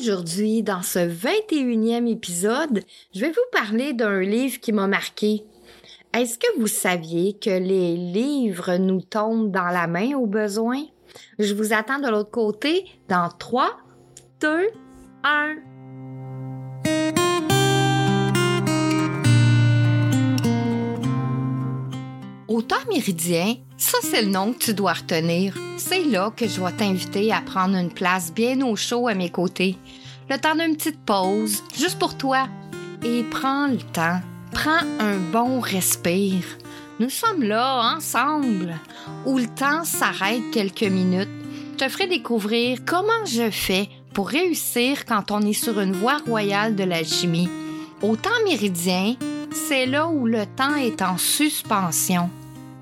Aujourd'hui, dans ce 21e épisode, je vais vous parler d'un livre qui m'a marqué. Est-ce que vous saviez que les livres nous tombent dans la main au besoin? Je vous attends de l'autre côté dans 3, 2, 1. Au temps méridien, ça c'est le nom que tu dois retenir. C'est là que je vais t'inviter à prendre une place bien au chaud à mes côtés. Le temps d'une petite pause, juste pour toi. Et prends le temps, prends un bon respire. Nous sommes là, ensemble, où le temps s'arrête quelques minutes. Je te ferai découvrir comment je fais pour réussir quand on est sur une voie royale de l'alchimie. Au temps méridien, c'est là où le temps est en suspension.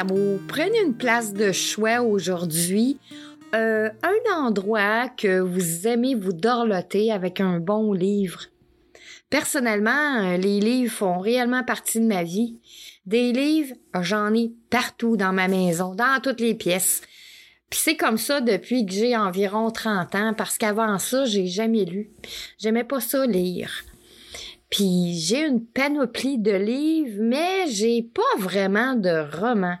amours, prenez une place de choix aujourd'hui. Euh, un endroit que vous aimez vous dorloter avec un bon livre. Personnellement, les livres font réellement partie de ma vie. Des livres, j'en ai partout dans ma maison, dans toutes les pièces. Puis c'est comme ça depuis que j'ai environ 30 ans, parce qu'avant ça, j'ai jamais lu. J'aimais pas ça lire. Puis j'ai une panoplie de livres, mais j'ai pas vraiment de romans.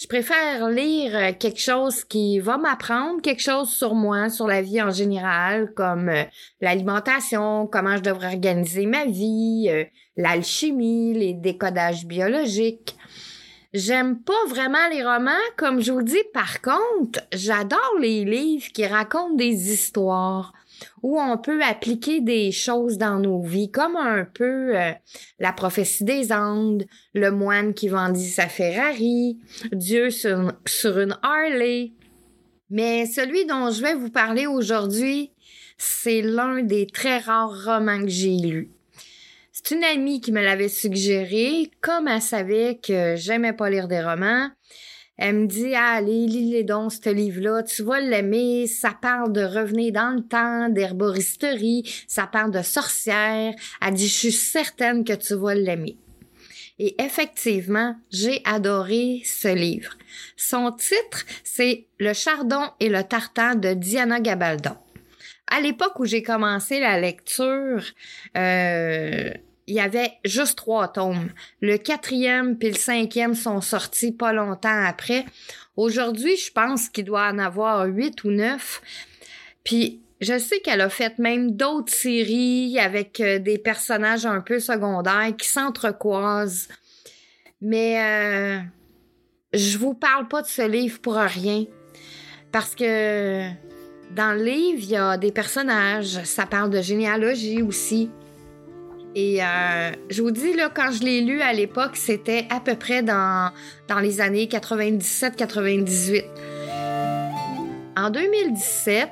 Je préfère lire quelque chose qui va m'apprendre quelque chose sur moi, sur la vie en général, comme euh, l'alimentation, comment je devrais organiser ma vie, euh, l'alchimie, les décodages biologiques. J'aime pas vraiment les romans, comme je vous dis. Par contre, j'adore les livres qui racontent des histoires où on peut appliquer des choses dans nos vies, comme un peu euh, la prophétie des Andes, le moine qui vendit sa Ferrari, Dieu sur, sur une Harley. Mais celui dont je vais vous parler aujourd'hui, c'est l'un des très rares romans que j'ai lus. C'est une amie qui me l'avait suggéré, comme elle savait que j'aimais pas lire des romans. Elle me dit, ah, allez, lis-les donc, ce livre-là, tu vas l'aimer, ça parle de revenir dans le temps, d'herboristerie, ça parle de sorcières. Elle dit, je suis certaine que tu vas l'aimer. Et effectivement, j'ai adoré ce livre. Son titre, c'est Le chardon et le tartan de Diana Gabaldon. À l'époque où j'ai commencé la lecture, euh, il y avait juste trois tomes. Le quatrième puis le cinquième sont sortis pas longtemps après. Aujourd'hui, je pense qu'il doit en avoir huit ou neuf. Puis je sais qu'elle a fait même d'autres séries avec euh, des personnages un peu secondaires qui s'entrecroisent. Mais euh, je vous parle pas de ce livre pour rien. Parce que dans le livre, il y a des personnages. Ça parle de généalogie aussi. Et euh, je vous dis, là, quand je l'ai lu à l'époque, c'était à peu près dans, dans les années 97-98. En 2017,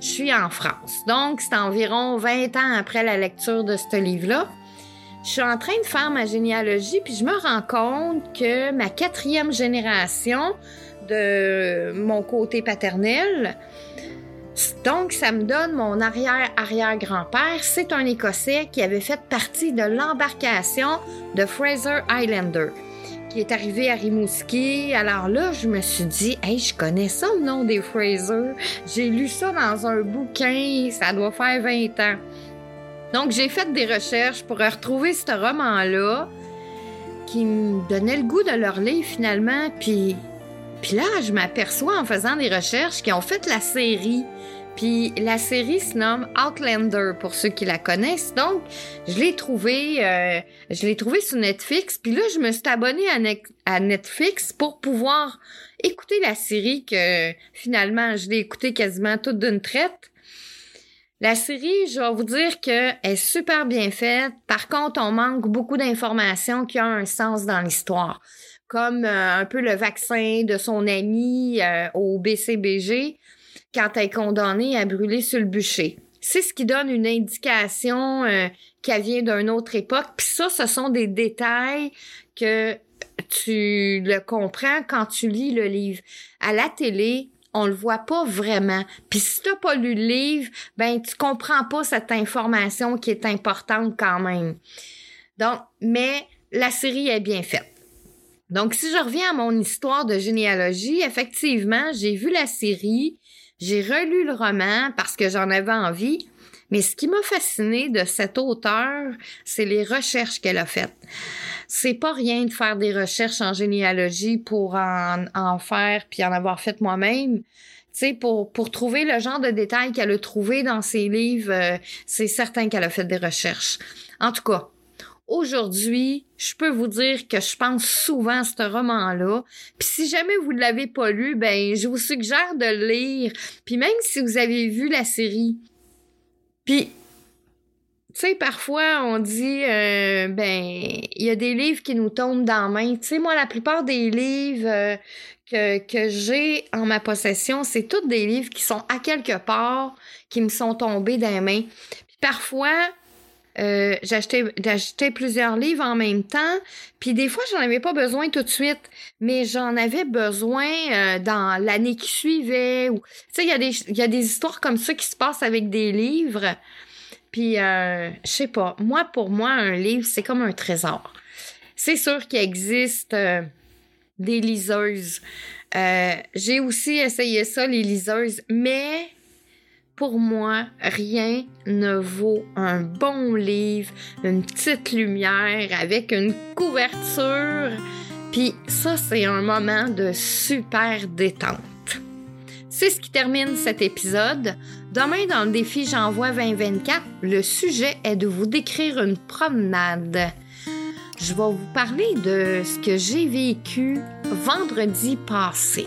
je suis en France. Donc, c'est environ 20 ans après la lecture de ce livre-là. Je suis en train de faire ma généalogie, puis je me rends compte que ma quatrième génération de mon côté paternel, Donc, ça me donne mon arrière-arrière-grand-père. C'est un Écossais qui avait fait partie de l'embarcation de Fraser Islander, qui est arrivé à Rimouski. Alors là, je me suis dit, hey, je connais ça, le nom des Fraser. J'ai lu ça dans un bouquin, ça doit faire 20 ans. Donc, j'ai fait des recherches pour retrouver ce roman-là qui me donnait le goût de leur lire finalement. Puis, puis là, je m'aperçois en faisant des recherches qu'ils ont fait la série. Puis la série se nomme Outlander pour ceux qui la connaissent. Donc, je l'ai trouvé, euh, je l'ai trouvé sur Netflix. Puis là, je me suis abonnée à, à, Netflix pour pouvoir écouter la série que finalement, je l'ai écoutée quasiment toute d'une traite. La série, je vais vous dire qu'elle est super bien faite. Par contre, on manque beaucoup d'informations qui ont un sens dans l'histoire. Comme euh, un peu le vaccin de son ami euh, au BCBG quand elle est condamnée à brûler sur le bûcher. C'est ce qui donne une indication euh, qu'elle vient d'une autre époque. Puis ça, ce sont des détails que tu le comprends quand tu lis le livre. À la télé, on le voit pas vraiment. Puis si t'as pas lu le livre, ben tu comprends pas cette information qui est importante quand même. Donc, mais la série est bien faite. Donc, si je reviens à mon histoire de généalogie, effectivement, j'ai vu la série, j'ai relu le roman parce que j'en avais envie, mais ce qui m'a fasciné de cet auteur, c'est les recherches qu'elle a faites. C'est pas rien de faire des recherches en généalogie pour en, en faire puis en avoir fait moi-même. Tu pour, pour trouver le genre de détails qu'elle a trouvé dans ses livres, euh, c'est certain qu'elle a fait des recherches. En tout cas, aujourd'hui, je peux vous dire que je pense souvent à ce roman-là. Puis si jamais vous ne l'avez pas lu, ben je vous suggère de le lire. Puis même si vous avez vu la série. Puis tu sais, parfois, on dit, euh, ben, il y a des livres qui nous tombent dans la main. Tu sais, moi, la plupart des livres euh, que, que j'ai en ma possession, c'est tous des livres qui sont à quelque part, qui me sont tombés dans les mains. Puis parfois, euh, j'achetais plusieurs livres en même temps, puis des fois, j'en avais pas besoin tout de suite, mais j'en avais besoin euh, dans l'année qui suivait. Tu sais, il y, a des, y a des histoires comme ça qui se passent avec des livres. Puis, euh, je sais pas, moi, pour moi, un livre, c'est comme un trésor. C'est sûr qu'il existe euh, des liseuses. J'ai aussi essayé ça, les liseuses, mais pour moi, rien ne vaut un bon livre, une petite lumière avec une couverture. Puis ça, c'est un moment de super détente. C'est ce qui termine cet épisode. Demain, dans le défi J'envoie 2024, le sujet est de vous décrire une promenade. Je vais vous parler de ce que j'ai vécu vendredi passé.